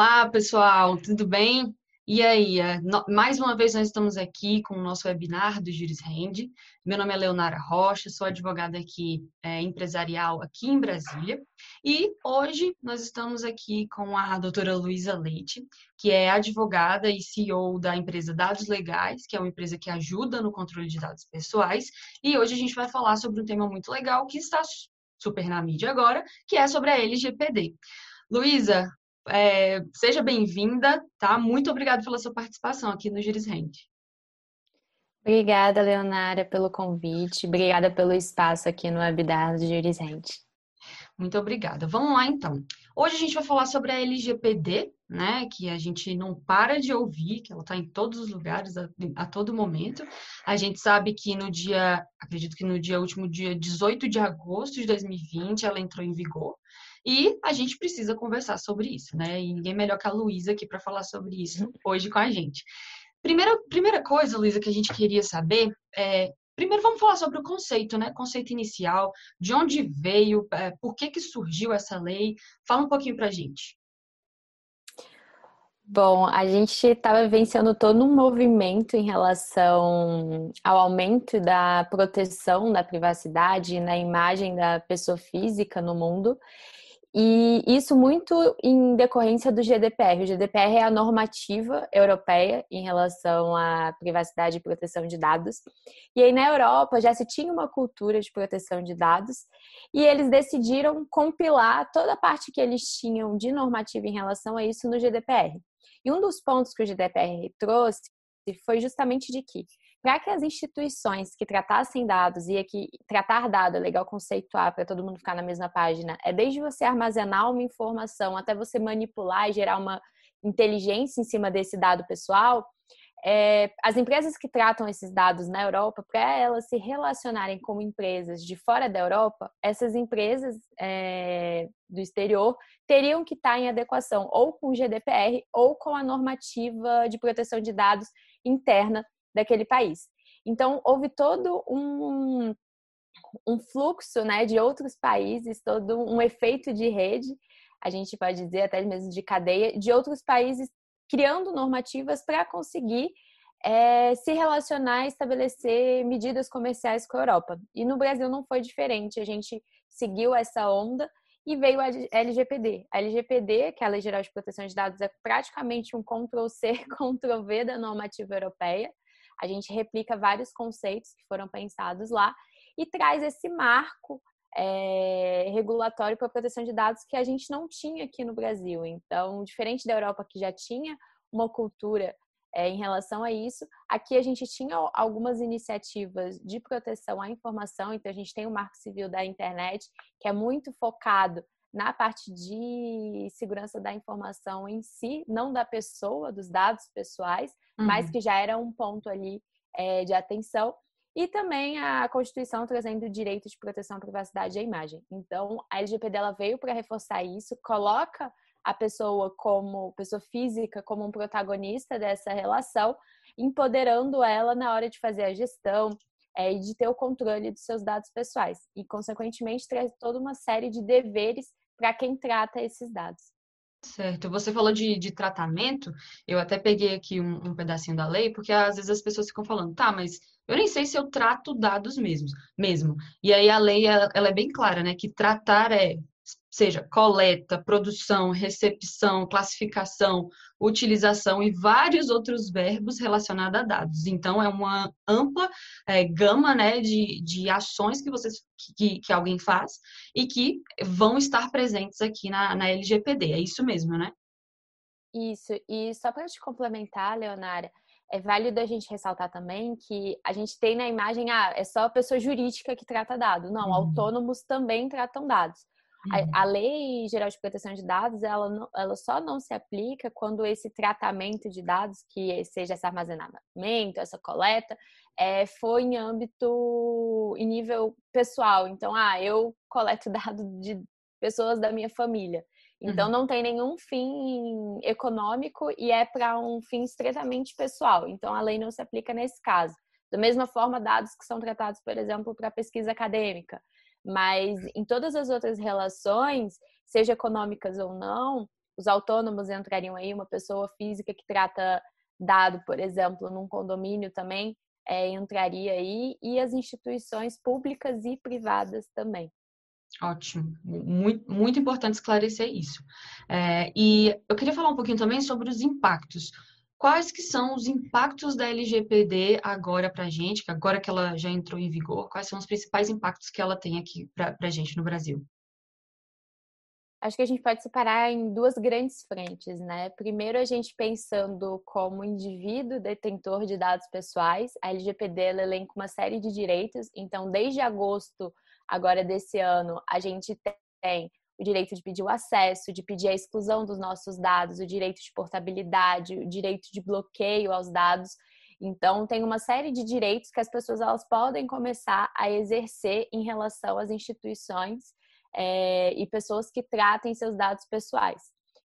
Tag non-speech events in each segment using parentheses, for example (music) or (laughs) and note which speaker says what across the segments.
Speaker 1: Olá, pessoal, tudo bem? E aí, é, mais uma vez nós estamos aqui com o nosso webinar do Juris Rende. Meu nome é Leonara Rocha, sou advogada aqui é, empresarial aqui em Brasília. E hoje nós estamos aqui com a doutora Luísa Leite, que é advogada e CEO da empresa Dados Legais, que é uma empresa que ajuda no controle de dados pessoais. E hoje a gente vai falar sobre um tema muito legal que está super na mídia agora, que é sobre a LGPD. Luísa, é, seja bem-vinda, tá? Muito obrigada pela sua participação aqui no Giris Rende.
Speaker 2: Obrigada, Leonara, pelo convite. Obrigada pelo espaço aqui no webinar do Giris Rende.
Speaker 1: Muito obrigada. Vamos lá, então. Hoje a gente vai falar sobre a LGPD, né? Que a gente não para de ouvir, que ela está em todos os lugares a, a, todo momento. A gente sabe que no dia, acredito que no dia último dia 18 de agosto de 2020, ela entrou em vigor. E a gente precisa conversar sobre isso, né? E ninguém melhor que a Luísa aqui para falar sobre isso hoje com a gente. Primeira, primeira coisa, Luísa, que a gente queria saber é. Primeiro vamos falar sobre o conceito, né? Conceito inicial, de onde veio, é, por que, que surgiu essa lei. Fala um pouquinho para a gente.
Speaker 2: Bom, a gente estava vencendo todo um movimento em relação ao aumento da proteção da privacidade na imagem da pessoa física no mundo. E isso muito em decorrência do GDPR. O GDPR é a normativa europeia em relação à privacidade e proteção de dados. E aí na Europa já se tinha uma cultura de proteção de dados e eles decidiram compilar toda a parte que eles tinham de normativa em relação a isso no GDPR. E um dos pontos que o GDPR trouxe foi justamente de que para que as instituições que tratassem dados e aqui tratar dado é legal conceituar para todo mundo ficar na mesma página, é desde você armazenar uma informação até você manipular e gerar uma inteligência em cima desse dado pessoal, é, as empresas que tratam esses dados na Europa, para elas se relacionarem com empresas de fora da Europa, essas empresas é, do exterior teriam que estar em adequação ou com o GDPR ou com a normativa de proteção de dados interna daquele país. Então, houve todo um, um fluxo né, de outros países, todo um efeito de rede, a gente pode dizer até mesmo de cadeia, de outros países criando normativas para conseguir é, se relacionar e estabelecer medidas comerciais com a Europa. E no Brasil não foi diferente, a gente seguiu essa onda e veio a LGPD. A LGPD, que é a Lei Geral de Proteção de Dados, é praticamente um Ctrl-C, (laughs) Ctrl-V da normativa europeia. A gente replica vários conceitos que foram pensados lá e traz esse marco é, regulatório para proteção de dados que a gente não tinha aqui no Brasil. Então, diferente da Europa que já tinha uma cultura é, em relação a isso, aqui a gente tinha algumas iniciativas de proteção à informação. Então, a gente tem o Marco Civil da Internet, que é muito focado na parte de segurança da informação em si, não da pessoa, dos dados pessoais, uhum. mas que já era um ponto ali é, de atenção. E também a Constituição trazendo o direito de proteção à privacidade e à imagem. Então, a LGPD ela veio para reforçar isso, coloca a pessoa como pessoa física como um protagonista dessa relação, empoderando ela na hora de fazer a gestão é, e de ter o controle dos seus dados pessoais. E, consequentemente, traz toda uma série de deveres para quem trata esses dados.
Speaker 1: Certo. Você falou de, de tratamento, eu até peguei aqui um, um, pedacinho da lei, porque às vezes as pessoas ficam falando, tá, mas eu nem sei se eu trato dados mesmos, mesmo. E aí a lei, ela, ela é bem clara, né, que tratar é seja coleta, produção, recepção, classificação, utilização e vários outros verbos relacionados a dados. Então, é uma ampla é, gama né, de, de ações que, vocês, que, que alguém faz e que vão estar presentes aqui na, na LGPD. É isso mesmo, né?
Speaker 2: Isso. E só para te complementar, Leonara, é válido a gente ressaltar também que a gente tem na imagem, ah, é só a pessoa jurídica que trata dado. Não, uhum. autônomos também tratam dados. Uhum. A, a, Lei Geral de Proteção de Dados, ela, não, ela só não se aplica quando esse tratamento de dados, que seja esse armazenamento, essa coleta, é, foi em âmbito, em nível pessoal. Então, ah, eu coleto (laughs) dados de pessoas da minha família. Então, uhum. não tem nenhum fim econômico e é para um fim estritamente pessoal. Então, a lei não se aplica nesse caso. Da mesma forma, dados que são tratados, por exemplo, para pesquisa acadêmica. Mas em todas as outras relações, seja econômicas ou não, os autônomos entrariam aí, uma pessoa física que trata dado, por exemplo, num condomínio também é, entraria aí, e as instituições públicas e privadas também.
Speaker 1: Ótimo, muito, muito importante esclarecer isso. É, e eu queria falar um pouquinho também sobre os impactos. Quais que são os impactos da LGPD agora para a gente, agora que ela já entrou em vigor, quais são os principais impactos que ela tem aqui para a gente no Brasil?
Speaker 2: Acho que a gente pode separar em duas grandes frentes, né? Primeiro, a gente pensando como indivíduo detentor de dados pessoais, a LGPD elenca uma série de direitos. Então, desde agosto agora desse ano, a gente tem o direito de pedir o acesso, de pedir a exclusão dos nossos dados, o direito de portabilidade, o direito de bloqueio aos dados. Então, tem uma série de direitos que as pessoas elas podem começar a exercer em relação às instituições é, e pessoas que tratem seus dados pessoais.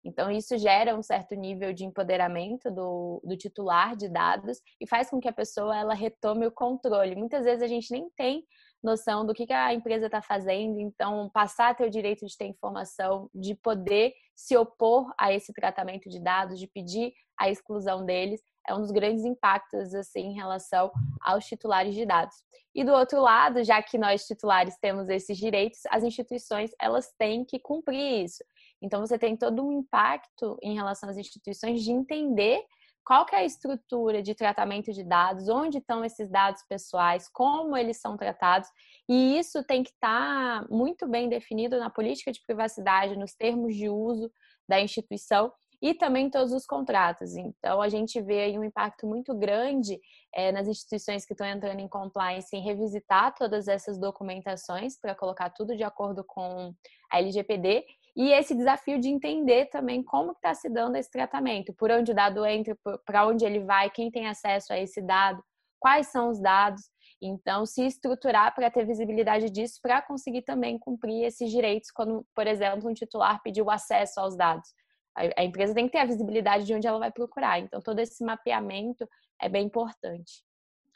Speaker 2: Então, isso gera um certo nível de empoderamento do, do, titular de dados e faz com que a pessoa ela retome o controle. Muitas vezes a gente nem tem noção do que, que a empresa está fazendo, então passar a ter o direito de ter informação, de poder se opor a esse tratamento de dados, de pedir a exclusão deles, é um dos grandes impactos assim em relação aos titulares de dados. E do outro lado, já que nós titulares temos esses direitos, as instituições elas têm que cumprir isso. Então você tem todo um impacto em relação às instituições de entender qual que é a estrutura de tratamento de dados, onde estão esses dados pessoais, como eles são tratados, e isso tem que estar tá muito bem definido na política de privacidade, nos termos de uso da instituição, e também todos os contratos. Então, a gente vê aí um impacto muito grande é, nas instituições que estão entrando em compliance em revisitar todas essas documentações para colocar tudo de acordo com a LGPD e esse desafio de entender também como está se dando esse tratamento, por onde o dado entra, para onde ele vai, quem tem acesso a esse dado, quais são os dados. Então, se estruturar para ter visibilidade disso, para conseguir também cumprir esses direitos, quando, por exemplo, um titular pediu acesso aos dados. A, empresa tem que ter a visibilidade de onde ela vai procurar. Então, todo esse mapeamento é bem importante.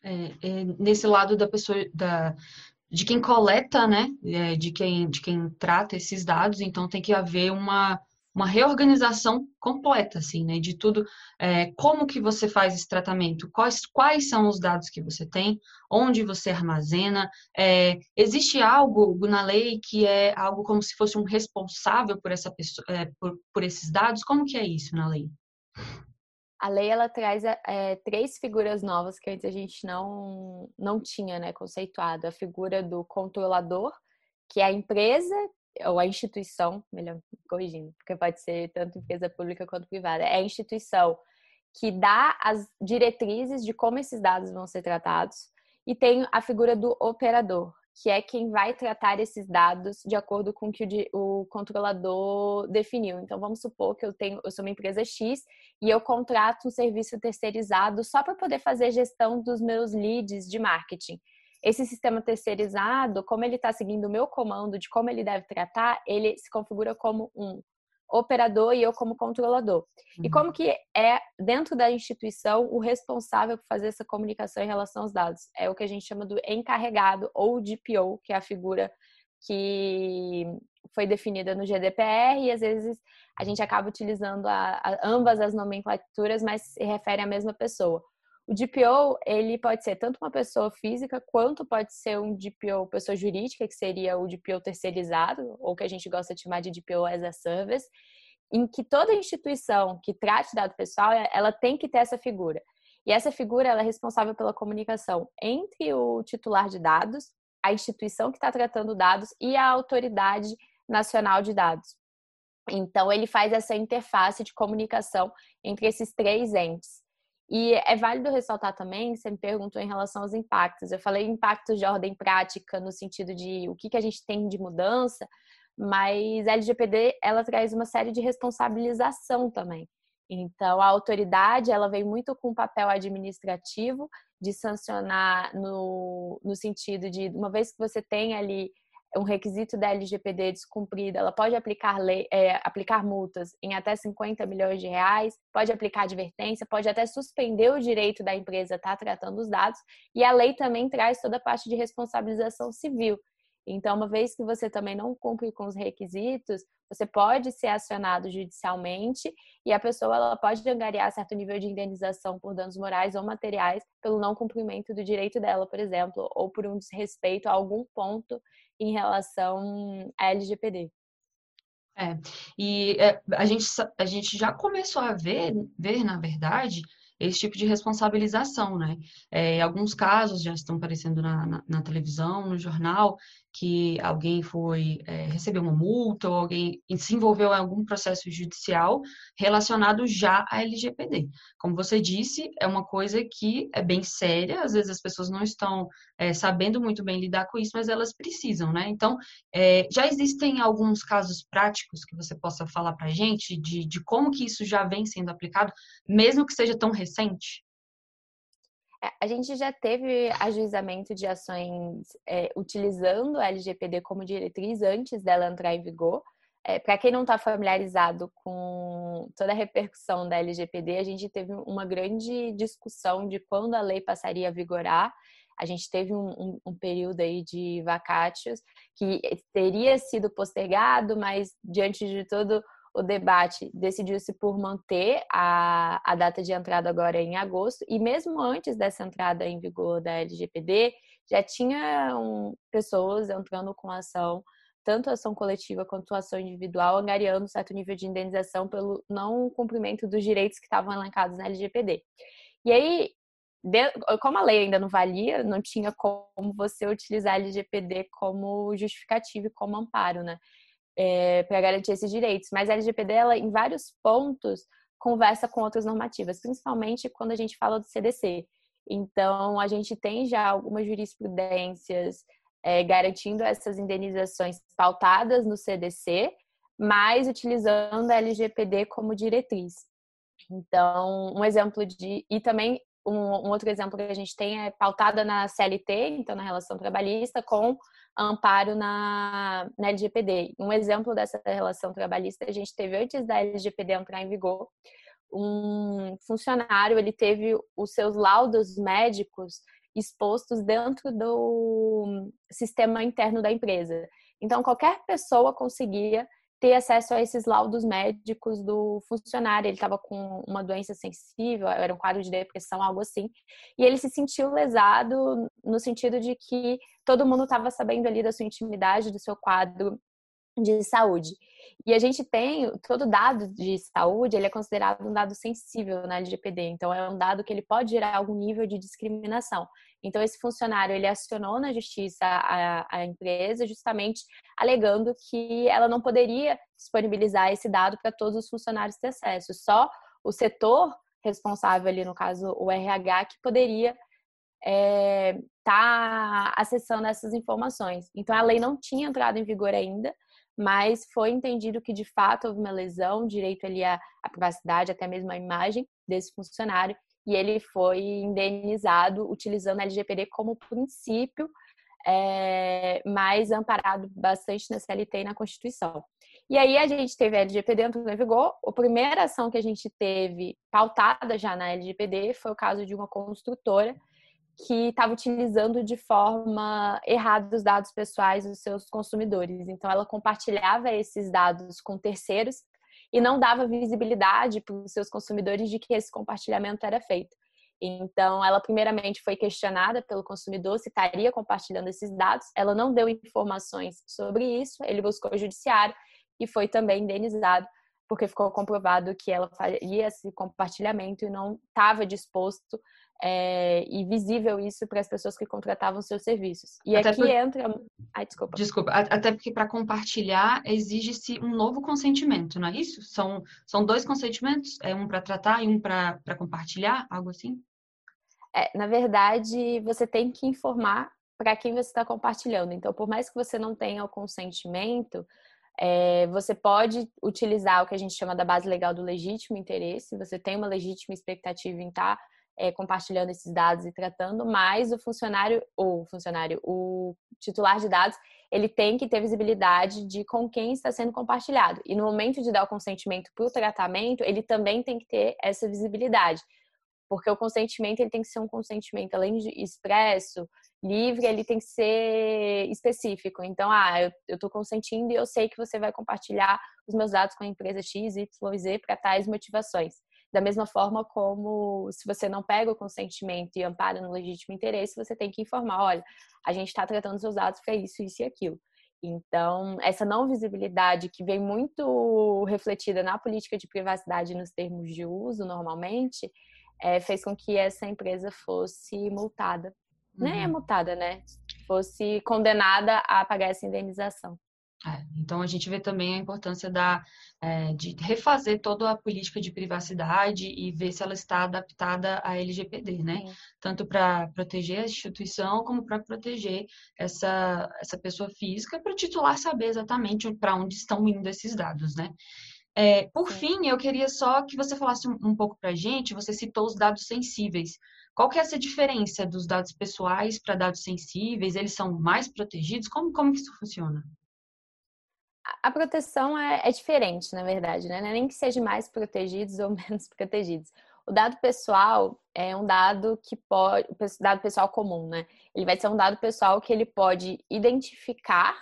Speaker 1: É, é, nesse lado da pessoa, da, de quem coleta, né, é, de quem, de quem trata esses dados, então tem que haver uma, uma reorganização completa, assim, né, de tudo, é, como que você faz esse tratamento, quais, quais são os dados que você tem, onde você armazena, é, existe algo na lei que é algo como se fosse um responsável por essa pessoa, é, por, por esses dados, como que é isso na lei?
Speaker 2: A lei ela traz é, três figuras novas que antes a gente não, não tinha né, conceituado. A figura do controlador, que é a empresa ou a instituição, melhor corrigindo, porque pode ser tanto empresa pública quanto privada, é a instituição que dá as diretrizes de como esses dados vão ser tratados, e tem a figura do operador, que é quem vai tratar esses dados de acordo com o que o controlador definiu. Então, vamos supor que eu tenho, eu sou uma empresa X e eu contrato um serviço terceirizado só para poder fazer gestão dos meus leads de marketing. Esse sistema terceirizado, como ele está seguindo o meu comando de como ele deve tratar, ele se configura como um operador e eu como controlador. Uhum. E como que é dentro da instituição o responsável por fazer essa comunicação em relação aos dados? É o que a gente chama do encarregado ou DPO, que é a figura que foi definida no GDPR e às vezes a gente acaba utilizando a, a, ambas as nomenclaturas, mas se refere à mesma pessoa. O DPO, ele pode ser tanto uma pessoa física, quanto pode ser um DPO pessoa jurídica, que seria o DPO terceirizado, ou que a gente gosta de chamar de DPO as a service, em que toda instituição que trate dado pessoal, ela tem que ter essa figura. E essa figura ela é responsável pela comunicação entre o titular de dados, a instituição que está tratando dados e a autoridade nacional de dados. Então, ele faz essa interface de comunicação entre esses três entes. E é válido ressaltar também, você me perguntou em relação aos impactos. Eu falei impactos de ordem prática no sentido de o que, que a gente tem de mudança, mas a LGPD ela traz uma série de responsabilização também. Então, a autoridade ela vem muito com o papel administrativo de sancionar no, no sentido de, uma vez que você tem ali um requisito da LGPD descumprido, ela pode aplicar, lei, é, aplicar multas em até 50 milhões de reais, pode aplicar advertência, pode até suspender o direito da empresa estar tá tratando os dados, e a lei também traz toda a parte de responsabilização civil. Então, uma vez que você também não cumpre com os requisitos, você pode ser acionado judicialmente e a pessoa ela pode angariar certo nível de indenização por danos morais ou materiais pelo não cumprimento do direito dela, por exemplo, ou por um desrespeito a algum ponto em relação à LGPD.
Speaker 1: É, e é, a, gente, a gente já começou a ver, ver, na verdade, esse tipo de responsabilização, né? É, alguns casos já estão aparecendo na, na, na, televisão, no jornal, que alguém foi é, recebeu uma multa ou alguém se envolveu em algum processo judicial relacionado já à LGPD. Como você disse, é uma coisa que é bem séria, às vezes as pessoas não estão é, sabendo muito bem lidar com isso, mas elas precisam, né? Então, é, já existem alguns casos práticos que você possa falar para a gente de, de como que isso já vem sendo aplicado, mesmo que seja tão recente?
Speaker 2: É, a gente já teve ajuizamento de ações é, utilizando a LGPD como diretriz antes dela entrar em vigor. É, Para quem não está familiarizado com toda a repercussão da LGPD, a gente teve uma grande discussão de quando a lei passaria a vigorar. A gente teve um, um, um período aí de vacátios que teria sido postergado, mas diante de todo o debate decidiu-se por manter a, a data de entrada agora em agosto, e mesmo antes dessa entrada em vigor da LGPD, já tinham pessoas entrando com ação, tanto ação coletiva quanto ação individual, angariando certo nível de indenização pelo não cumprimento dos direitos que estavam elencados na LGPD. E aí, como a lei ainda não valia, não tinha como você utilizar a LGPD como justificativo e como amparo, né? É, para garantir esses direitos. Mas a LGPD, ela, em vários pontos, conversa com outras normativas, principalmente quando a gente fala do CDC. Então, a gente tem já algumas jurisprudências é, garantindo essas indenizações pautadas no CDC, mas utilizando a LGPD como diretriz. Então, um exemplo de. E também um, um, outro exemplo que a gente tem é pautada na CLT, então na relação trabalhista, com amparo na, na LGPD. Um exemplo dessa relação trabalhista a gente teve antes da LGPD entrar em vigor. Um funcionário ele teve os seus laudos médicos expostos dentro do sistema interno da empresa. Então, qualquer pessoa conseguia ter acesso a esses laudos médicos do funcionário. Ele estava com uma doença sensível, era um quadro de depressão, algo assim. E ele se sentiu lesado no sentido de que todo mundo estava sabendo ali da sua intimidade, do seu quadro de saúde. E a gente tem todo dado de saúde, ele é considerado um dado sensível na LGPD, então é um dado que ele pode gerar algum nível de discriminação. Então esse funcionário ele acionou na justiça a, a empresa justamente alegando que ela não poderia disponibilizar esse dado para todos os funcionários ter acesso, só o setor responsável ali no caso o RH que poderia é, tá acessando essas informações. Então a lei não tinha entrado em vigor ainda, mas foi entendido que de fato houve uma lesão, direito ali à, à privacidade, até mesmo à imagem desse funcionário, e ele foi indenizado utilizando a LGPD como princípio, é, mas amparado bastante na CLT e na Constituição. E aí a gente teve a LGPD entrando em vigor. A primeira ação que a gente teve pautada já na LGPD foi o caso de uma construtora que estava utilizando de forma errada os dados pessoais dos seus consumidores. Então, ela compartilhava esses dados com terceiros e não dava visibilidade para os seus consumidores de que esse compartilhamento era feito. Então, ela primeiramente foi questionada pelo consumidor se estaria compartilhando esses dados. Ela não deu informações sobre isso. Ele buscou o judiciário e foi também indenizado porque ficou comprovado que ela faria esse compartilhamento e não estava disposto é, e visível isso para as pessoas que contratavam seus serviços. E até aqui por... entra. Ai, desculpa.
Speaker 1: Desculpa, até porque para compartilhar exige-se um novo consentimento, não é isso? São, são dois consentimentos? É um para tratar e um para compartilhar, algo assim?
Speaker 2: É, na verdade, você tem que informar para quem você está compartilhando. Então, por mais que você não tenha o consentimento, é, você pode utilizar o que a gente chama da base legal do legítimo interesse, você tem uma legítima expectativa em estar tá, é, compartilhando esses dados e tratando, mas o funcionário, ou funcionário, o titular de dados, ele tem que ter visibilidade de com quem está sendo compartilhado. E no momento de dar o consentimento para o tratamento, ele também tem que ter essa visibilidade. Porque o consentimento ele tem que ser um consentimento, além de expresso, livre, ele tem que ser específico. Então, ah, eu, estou consentindo e eu sei que você vai compartilhar os meus dados com a empresa X, Y, Z para tais motivações. Da mesma forma como se você não pega o consentimento e ampara no legítimo interesse, você tem que informar, olha, a gente está tratando seus dados para isso, isso e aquilo. Então, essa não visibilidade que vem muito refletida na política de privacidade nos termos de uso, normalmente, é, fez com que essa empresa fosse multada. Uhum. Nem é multada, né? Fosse condenada a pagar essa indenização.
Speaker 1: É, então a gente vê também a importância da, é, de refazer toda a política de privacidade e ver se ela está adaptada à LGPD, né? Tanto para proteger a instituição como para proteger essa, essa pessoa física, para o titular saber exatamente para onde estão indo esses dados, né? É, por Sim. fim, eu queria só que você falasse um, um pouco para a gente, você citou os dados sensíveis. Qual que é essa diferença dos dados pessoais para dados sensíveis? Eles são mais protegidos? Como, como que isso funciona?
Speaker 2: A proteção é, é, diferente, na verdade, né? É nem que seja mais protegidos (laughs) ou menos protegidos. O dado pessoal é um dado que pode, dado pessoal comum, né? Ele vai ser um dado pessoal que ele pode identificar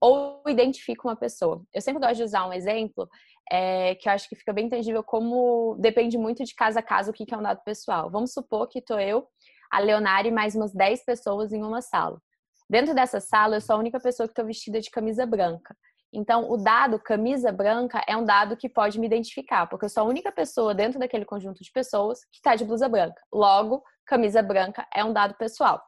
Speaker 2: ou identifica uma pessoa. Eu sempre gosto de usar um exemplo é, que eu acho que fica bem tangível, como depende muito de casa a casa o que é um dado pessoal. Vamos supor que estou eu, a Leonara e mais umas 10 pessoas em uma sala. Dentro dessa sala, eu sou a única pessoa que estou vestida de camisa branca. Então, o dado camisa branca é um dado que pode me identificar, porque eu sou a única pessoa dentro daquele conjunto de pessoas que está de blusa branca. Logo, camisa branca é um dado pessoal.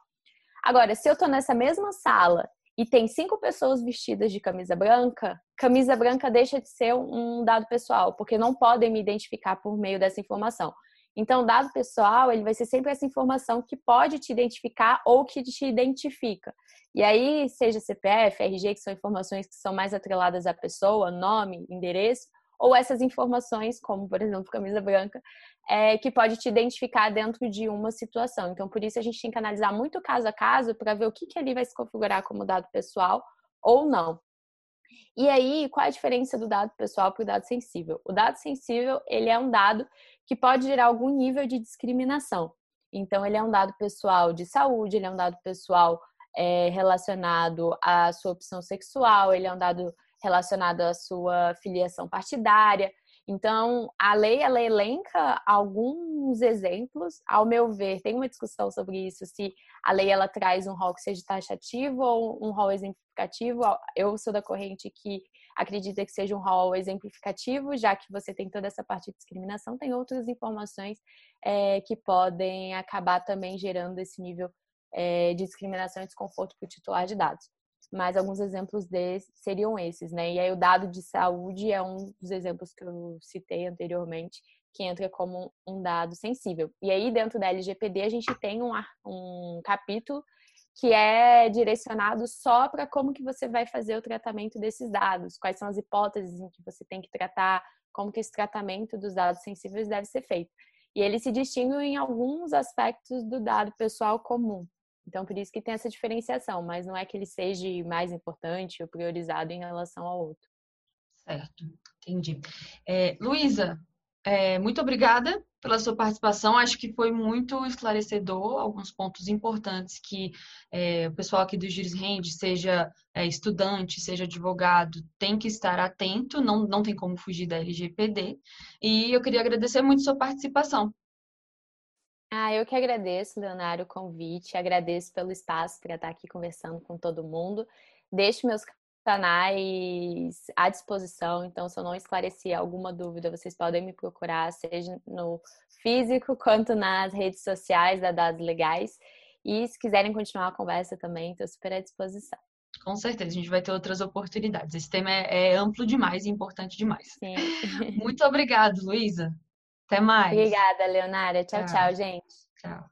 Speaker 2: Agora, se eu estou nessa mesma sala e tem cinco pessoas vestidas de camisa branca, camisa branca deixa de ser um dado pessoal, porque não podem me identificar por meio dessa informação. Então, dado pessoal, ele vai ser sempre essa informação que pode te identificar ou que te identifica. E aí, seja CPF, RG, que são informações que são mais atreladas à pessoa, nome, endereço, ou essas informações, como por exemplo camisa branca, é, que pode te identificar dentro de uma situação. Então, por isso a gente tem que analisar muito caso a caso para ver o que, que ali vai se configurar como dado pessoal ou não. E aí, qual a diferença do dado pessoal para o dado sensível? O dado sensível, ele é um dado que pode gerar algum nível de discriminação. Então, ele é um dado pessoal de saúde, ele é um dado pessoal é, relacionado à sua opção sexual, ele é um dado relacionado à sua filiação partidária. Então, a lei ela elenca alguns exemplos. Ao meu ver, tem uma discussão sobre isso, se a lei ela traz um rol que seja taxativo ou um rol exemplificativo. Eu sou da corrente que acredita que seja um rol exemplificativo, já que você tem toda essa parte de discriminação, tem outras informações é, que podem acabar também gerando esse nível é, de discriminação e desconforto para o titular de dados mas alguns exemplos desses seriam esses, né? E aí o dado de saúde é um dos exemplos que eu citei anteriormente, que entra como um dado sensível. E aí dentro da LGPD a gente tem um, um capítulo que é direcionado só para como que você vai fazer o tratamento desses dados, quais são as hipóteses em que você tem que tratar, como que esse tratamento dos dados sensíveis deve ser feito. E ele se distingue em alguns aspectos do dado pessoal comum. Então, por isso que tem essa diferenciação, mas não é que ele seja mais importante ou priorizado em relação ao outro.
Speaker 1: Certo, entendi. É, Luísa, é, muito obrigada pela sua participação. Acho que foi muito esclarecedor, alguns pontos importantes que é, o pessoal aqui do Juris Rende, seja é, estudante, seja advogado, tem que estar atento, não, não tem como fugir da LGPD. E eu queria agradecer muito sua participação.
Speaker 2: Ah, eu que agradeço, Leonardo, o convite, agradeço pelo espaço para estar aqui conversando com todo mundo. Deixo meus canais à disposição, então se eu não esclareci alguma dúvida, vocês podem me procurar, seja no físico (laughs) quanto nas redes sociais da Dados Legais. E se quiserem continuar a conversa também, estou super à disposição.
Speaker 1: Com certeza, a gente vai ter outras oportunidades. Esse tema é, é amplo demais e importante demais.
Speaker 2: Sim. (laughs)
Speaker 1: Muito obrigada, Luísa. Até mais.
Speaker 2: Obrigada, Leonara. Tchau, tchau, tchau gente.
Speaker 1: Tchau.